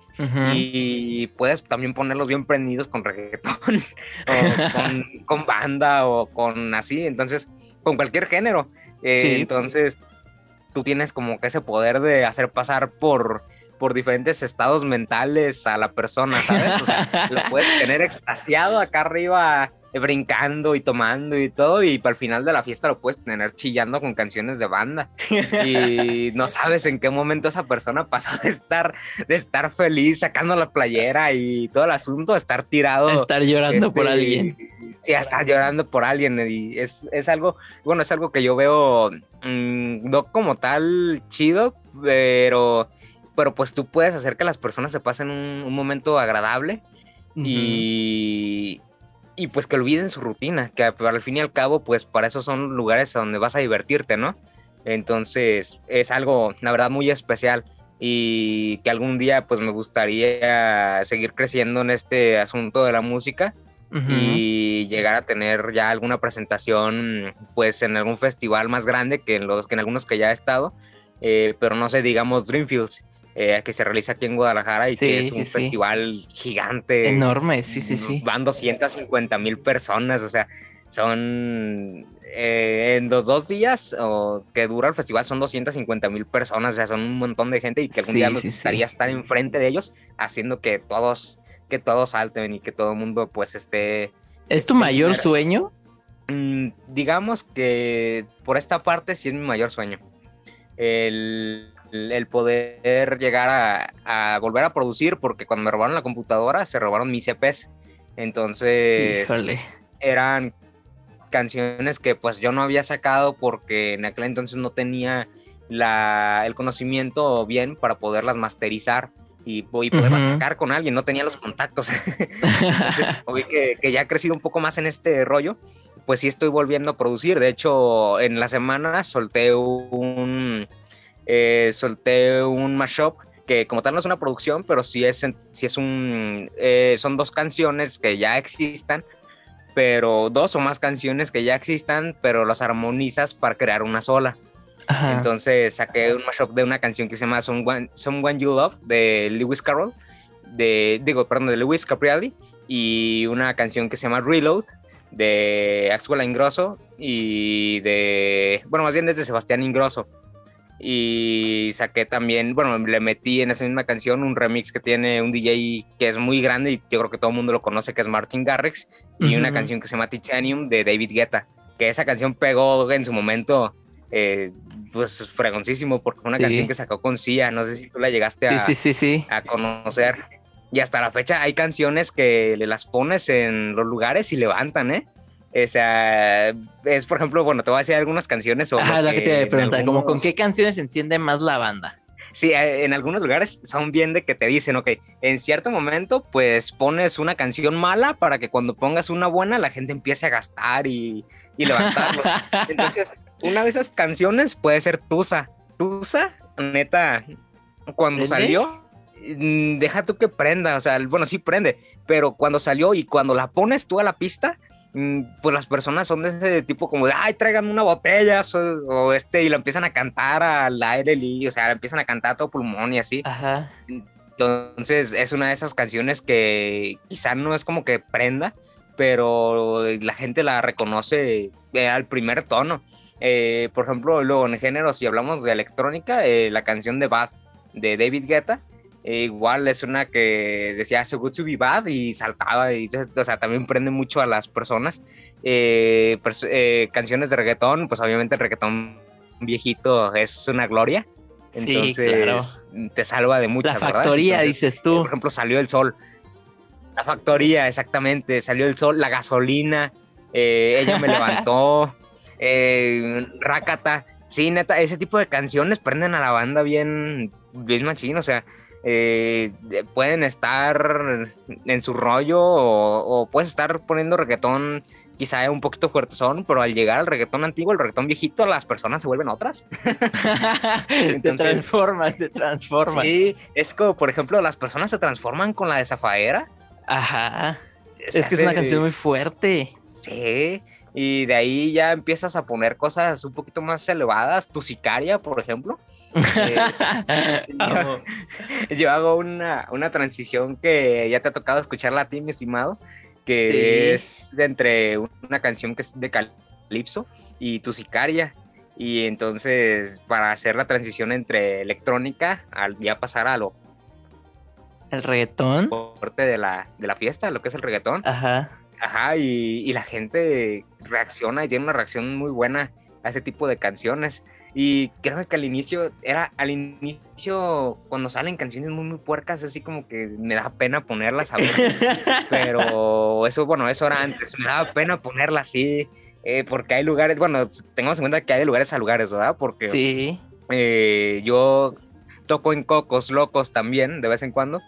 y puedes también ponerlos bien prendidos con reggaetón, o con, banda o con así, entonces, con cualquier género. Eh, entonces, tú tienes como que ese poder de hacer pasar por por diferentes estados mentales a la persona, ¿sabes? O sea, lo puedes tener extasiado acá arriba brincando y tomando y todo, y para el final de la fiesta lo puedes tener chillando con canciones de banda. Y no sabes en qué momento esa persona pasó de estar, de estar feliz sacando la playera y todo el asunto, de estar tirado. estar llorando por este, alguien. Sí, a estar llorando por alguien. Y es, es algo, bueno, es algo que yo veo mm, no como tal chido, pero, pero pues tú puedes hacer que las personas se pasen un, momento agradable. Y, y pues que olviden su rutina, que al fin y al cabo, pues para eso son lugares donde vas a divertirte, ¿no? Entonces es algo, la verdad, muy especial y que algún día pues me gustaría seguir creciendo en este asunto de la música y llegar a tener ya alguna presentación pues en algún festival más grande que en los que en algunos que ya he estado, eh, pero no sé, digamos Dreamfields eh, que se realiza aquí en Guadalajara y que es un festival gigante. Enorme, sí, sí, sí. Van 250 mil personas, o sea, son eh, en los dos días o que dura el festival son 250 mil personas, o sea, son un montón de gente y que algún día me gustaría estar enfrente de ellos haciendo que todos, que todos salten y que todo el mundo pues esté... ¿Es tu mayor sueño? Mm, digamos que por esta parte sí es mi mayor sueño. El el poder llegar a, volver a producir, porque cuando me robaron la computadora se robaron mis EPs. Entonces eran canciones que pues yo no había sacado porque en aquel entonces no tenía la, el conocimiento bien para poderlas masterizar y, y poderlas sacar con alguien, no tenía los contactos. entonces, que, que ya he crecido un poco más en este rollo, pues sí estoy volviendo a producir. De hecho, en la semana solté un, eh, solté un mashup que como tal no es una producción, pero sí es, sí es un, eh, son dos canciones que ya existan, pero dos o más canciones que ya existan, pero las armonizas para crear una sola. Entonces saqué un mashup de una canción que se llama Someone, Someone You Love de Lewis Carroll, de, digo, perdón, de Lewis Capriali, y una canción que se llama Reload de Axwell Ingrosso y de, bueno, más bien desde Sebastián Ingrosso y saqué también, bueno, le metí en esa misma canción un remix que tiene un DJ que es muy grande y yo creo que todo el mundo lo conoce, que es Martin Garrix, y una canción que se llama Titanium de David Guetta, que esa canción pegó en su momento, eh, pues fregoncísimo, porque fue una canción que sacó con Sia, no sé si tú la llegaste a, a conocer. Y hasta la fecha hay canciones que le las pones en los lugares y levantan, ¿eh? O sea, es por ejemplo, bueno, te voy a decir algunas canciones. O Ajá, la que, te voy a preguntar, como con qué canciones enciende más la banda. Sí, eh, en algunos lugares son bien de que te dicen, ok, en cierto momento, pues pones una canción mala para que cuando pongas una buena la gente empiece a gastar y, y levantarlos. Entonces, una de esas canciones puede ser Tusa. Tusa, neta, cuando salió, mm, deja tú que prenda, o sea, bueno, sí prende, pero cuando salió y cuando la pones tú a la pista, pues las personas son de ese tipo como de, ay, traigan una botella, o, este, y lo empiezan a cantar al aire, y, o sea, empiezan a cantar a todo pulmón y así. Ajá. Entonces es una de esas canciones que quizá no es como que prenda, pero la gente la reconoce eh, al primer tono. Eh, por ejemplo, luego en género, si hablamos de electrónica, eh, la canción de Bad de David Guetta, igual es una que decía So Good to Be Bad y saltaba, y, o sea, también prende mucho a las personas. canciones de reggaetón, pues obviamente el reggaetón viejito es una gloria. Entonces, te salva de muchas, La factoría, dices tú. Por ejemplo, salió el sol. La factoría, exactamente. Salió el sol, la gasolina. Eh, ella me levantó. Eh, Rakata. Sí, neta, ese tipo de canciones prenden a la banda bien, bien machín. O sea, eh, pueden estar en su rollo o, o puedes estar poniendo reggaetón quizá un poquito son, pero al llegar al reggaetón antiguo, el reggaetón viejito, las personas se vuelven otras. se transforman, se transforman. Sí, es como, por ejemplo, las personas se transforman con la de Zafaera. Ajá. es que es una canción muy fuerte. Sí, y de ahí ya empiezas a poner cosas un poquito más elevadas. Tu sicaria, por ejemplo. Eh, yo, hago una, una transición que ya te ha tocado escucharla a ti, mi estimado que es de entre una canción que es de Calypso y Tu Sicaria. Y entonces, para hacer la transición entre electrónica, al ya pasar a lo. ¿El reggaetón? Parte de la, de la fiesta, lo que es el reggaetón. Ajá. Ajá, y, y la gente reacciona y tiene una reacción muy buena a ese tipo de canciones. Y creo que al inicio, era al inicio, cuando salen canciones muy, muy puercas, así como que me da pena ponerlas a ver. Pero eso, bueno, eso era antes, me daba pena ponerlas así, eh, porque hay lugares, bueno, tengamos en cuenta que hay lugares a lugares, ¿verdad? Porque sí. Eh, yo toco en Cocos Locos también, de vez en cuando,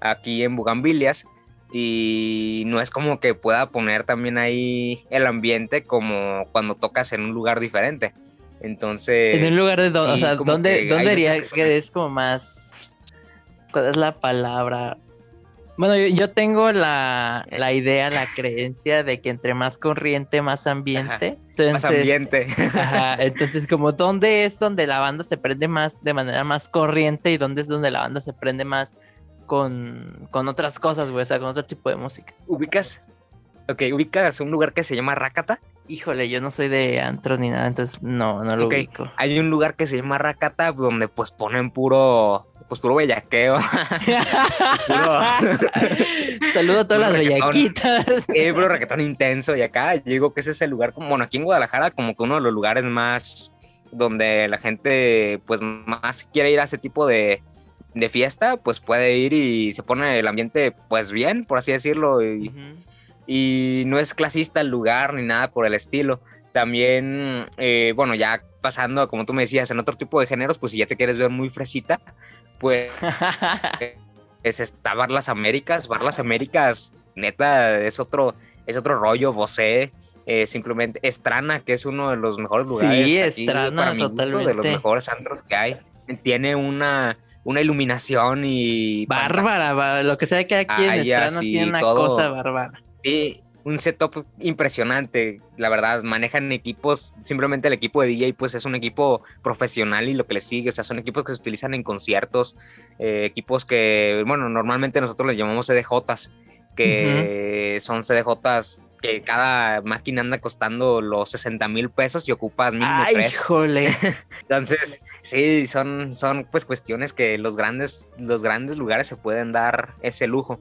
aquí en Bugambilias. Y no es como que pueda poner también ahí el ambiente como cuando tocas en un lugar diferente. Entonces. En un lugar de. o sea, ¿dónde, ¿dónde diría que, es como más. ¿Cuál es la palabra? Bueno, yo, tengo la, la, idea, la creencia de que entre más corriente, más ambiente. Entonces, más ambiente. Ajá, entonces, como dónde es donde la banda se prende más de manera más corriente y dónde es donde la banda se prende más con, con otras cosas, güey, o sea, con otro tipo de música. ¿Ubicas? Ok, ubicas un lugar que se llama Rakata. Híjole, yo no soy de antros ni nada, entonces no, no lo ubico. Hay un lugar que se llama Rakata donde pues ponen puro, pues puro bellaqueo. Saludo a todas las bellaquitas. Sí, puro reggaetón intenso y acá digo que ese es el lugar, como, bueno, aquí en Guadalajara como que uno de los lugares más donde la gente pues más quiere ir a ese tipo de, de fiesta, pues puede ir y se pone el ambiente pues bien, por así decirlo, y y no es clasista el lugar ni nada por el estilo. También, eh, bueno, ya pasando, como tú me decías, en otro tipo de géneros, pues si ya te quieres ver muy fresita, pues es esta Bar Las Américas. Bar Las Américas, neta, es otro, es otro rollo, Bosé, eh, simplemente Estrana, que es uno de los mejores lugares. Sí, Estrana, para mi Gusto, de los mejores antros que hay. Tiene una, una iluminación y... Bárbara, lo que sea que aquí en Estrana tiene una cosa bárbara. Sí, un setup impresionante, la verdad, manejan equipos, simplemente el equipo de DJ pues es un equipo profesional y lo que les sigue, o sea, son equipos que se utilizan en conciertos, eh, equipos que, bueno, normalmente nosotros les llamamos CDJs, que son CDJs que cada máquina anda costando los 60 mil pesos y ocupas mínimo Ay, híjole. Entonces, sí, son, son pues cuestiones que los grandes, los grandes lugares se pueden dar ese lujo.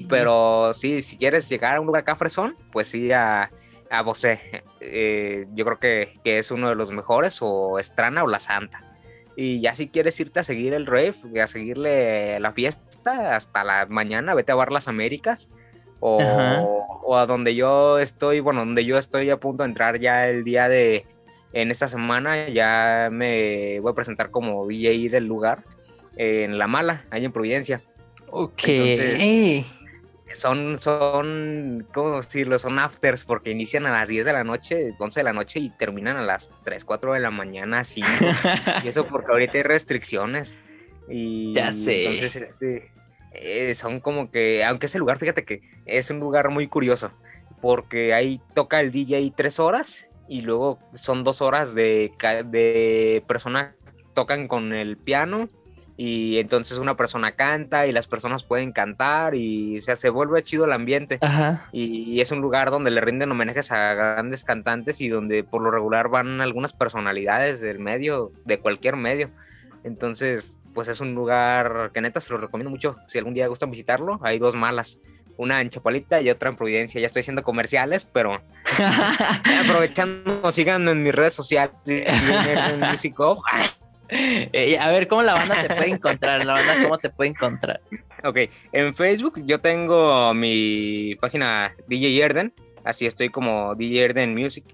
Pero sí, si quieres llegar a un lugar cafresón, pues sí a, a Bosé. Eh, yo creo que, es uno de los mejores, o Estrana o La Santa. Y ya si quieres irte a seguir el rave, a seguirle la fiesta hasta la mañana, vete a ver las Américas. O, o, a donde yo estoy, bueno, donde yo estoy a punto de entrar ya el día de, en esta semana, ya me voy a presentar como DJ del lugar, en La Mala, ahí en Providencia. Ok. Son, son, ¿cómo decirlo? Son afters porque inician a las 10 de la noche, 11 de la noche y terminan a las 3, 4 de la mañana, 5. y eso porque ahorita hay restricciones. Y ya sé. Entonces, este, eh, son como que, aunque ese lugar, fíjate que es un lugar muy curioso porque ahí toca el DJ tres horas y luego son dos horas de, de persona tocan con el piano y entonces una persona canta y las personas pueden cantar y se vuelve chido el ambiente. Y, es un lugar donde le rinden homenajes a grandes cantantes y donde por lo regular van algunas personalidades del medio, de cualquier medio. Entonces, pues es un lugar que neta se lo recomiendo mucho. Si algún día gustan visitarlo, hay dos malas. Una en Chapalita y otra en Providencia. Ya estoy haciendo comerciales, pero aprovechando, síganme en mis redes sociales. En Music Eh, a ver, ¿cómo la banda te puede encontrar? La banda, ¿cómo te puede encontrar? Ok, en Facebook yo tengo mi página DJ Erden, así estoy como DJ Erden Music.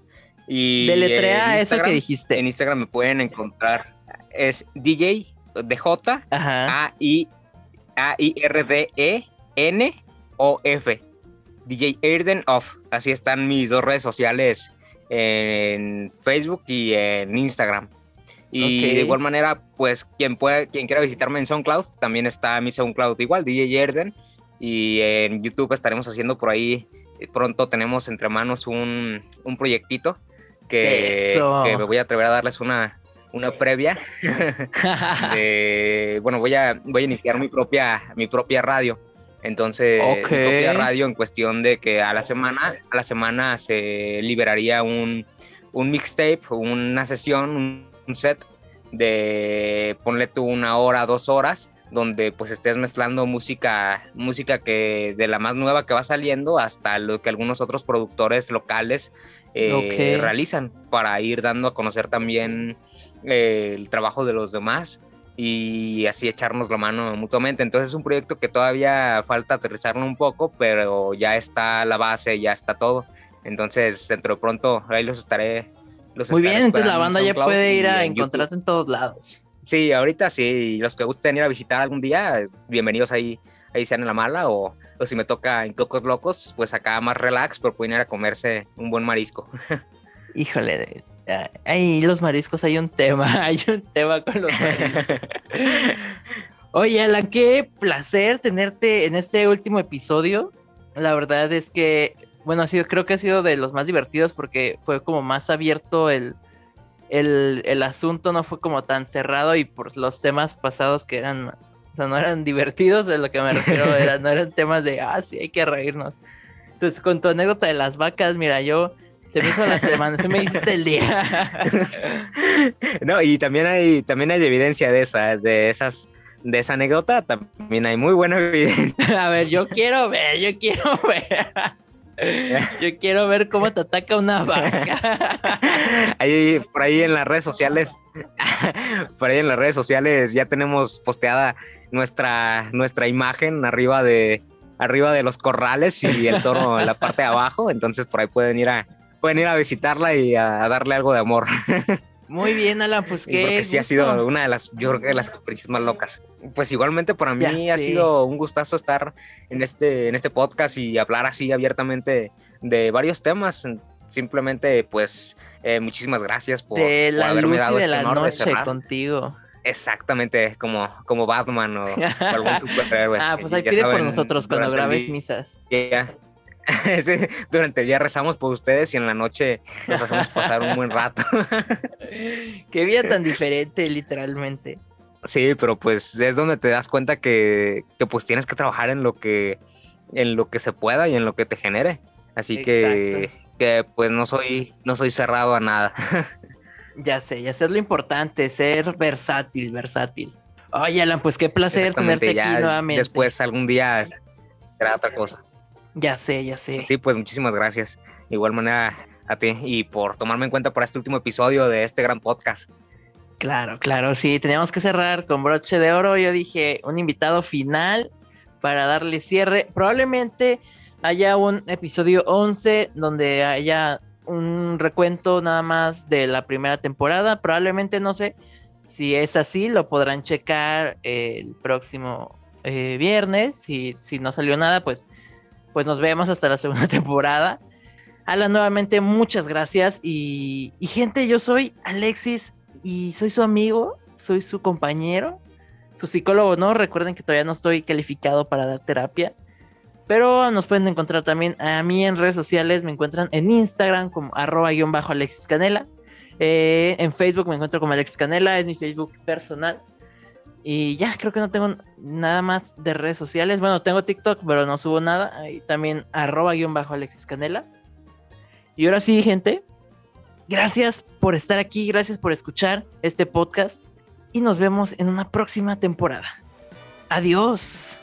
Y Deletrea eso que dijiste. En Instagram me pueden encontrar, es DJ de J A I A I R D E N O F. DJ Erden Off. Así están mis dos redes sociales en Facebook y en Instagram. Y de igual manera, pues quien pueda, quien quiera visitarme en SoundCloud, también está mi SoundCloud igual, DJ Erden. Y en YouTube estaremos haciendo por ahí, eh, pronto tenemos entre manos un, un proyectito que, que, me voy a atrever a darles una, una previa. bueno, voy a, voy a iniciar mi propia, mi propia radio. Entonces, mi propia radio en cuestión de que a la semana, a la semana se liberaría un, un mixtape, una sesión, un un set de ponle tú una hora, dos horas, donde pues estés mezclando música, música que de la más nueva que va saliendo hasta lo que algunos otros productores locales eh, realizan para ir dando a conocer también eh, el trabajo de los demás y así echarnos la mano mutuamente. Entonces es un proyecto que todavía falta aterrizarlo un poco, pero ya está la base, ya está todo. Entonces dentro de pronto ahí los estaré muy bien, entonces la banda ya puede ir a encontrarte en todos lados. Sí, ahorita sí. Los que gusten ir a visitar algún día, bienvenidos ahí, ahí sean en la mala. O, si me toca en Cocos Locos, pues acá más relax, pero pueden ir a comerse un buen marisco. Híjole, ahí los mariscos hay un tema, hay un tema con los mariscos. Oye, Alan, qué placer tenerte en este último episodio. La verdad es que bueno, ha sido, creo que ha sido de los más divertidos porque fue como más abierto el, el, asunto, no fue como tan cerrado y por los temas pasados que eran, o sea, no eran divertidos, de lo que me refiero, no eran temas de, ah, sí, hay que reírnos. Entonces, con tu anécdota de las vacas, mira, yo se me hizo la semana, se me hiciste el día. no, y también hay, también hay evidencia de esa, de esas, de esa anécdota, también hay muy buena evidencia. A ver, yo quiero ver, yo quiero ver. Yo quiero ver cómo te ataca una vaca. Ahí, por ahí en las redes sociales, por ahí en las redes sociales ya tenemos posteada nuestra, nuestra imagen arriba de, arriba de los corrales y el toro en la parte de abajo. Entonces por ahí pueden ir a, pueden ir a visitarla y a darle algo de amor. Muy bien, Alan, pues que. Porque sí ha sido una de las, yo creo que de las experiencias más locas. Pues igualmente para mí ha sido un gustazo estar en este, en este podcast y hablar así abiertamente de varios temas. Simplemente, pues, eh, muchísimas gracias por, haberme dado de este la noche contigo. Exactamente, como, como Batman o, algún superhéroe. ah, pues ahí pide por nosotros cuando grabes misas. Ya, durante el día rezamos por ustedes y en la noche nos hacemos pasar un buen rato. Qué vida tan diferente, literalmente. Sí, pero pues es donde te das cuenta que, pues tienes que trabajar en lo que, en lo que se pueda y en lo que te genere. Así que, que pues no soy, no soy cerrado a nada. ya sé, ya sé lo importante, ser versátil, versátil. Oye, Alan, pues qué placer tenerte aquí nuevamente. Después algún día será otra cosa. Ya sé, ya sé. Sí, pues muchísimas gracias. De igual manera a ti y por tomarme en cuenta por este último episodio de este gran podcast. Claro, claro, sí, teníamos que cerrar con broche de oro. Yo dije un invitado final para darle cierre. Probablemente haya un episodio 11 donde haya un recuento nada más de la primera temporada. Probablemente no sé si es así, lo podrán checar el próximo eh, viernes. Si, si no salió nada, pues pues nos vemos hasta la segunda temporada. Alan, nuevamente muchas gracias. Y, gente, yo soy Alexis y soy su amigo, soy su compañero, su psicólogo, ¿no? Recuerden que todavía no estoy calificado para dar terapia. Pero nos pueden encontrar también a mí en redes sociales. Me encuentran en Instagram como arroba guion bajo Alexis Canela. Eh, en Facebook me encuentro como Alexis Canela, es mi Facebook personal. Y ya, creo que no tengo nada más de redes sociales. Bueno, tengo TikTok, pero no subo nada. Ahí también arroba guion bajo Alexis Canela. Y ahora sí, gente, gracias por estar aquí, gracias por escuchar este podcast y nos vemos en una próxima temporada. Adiós.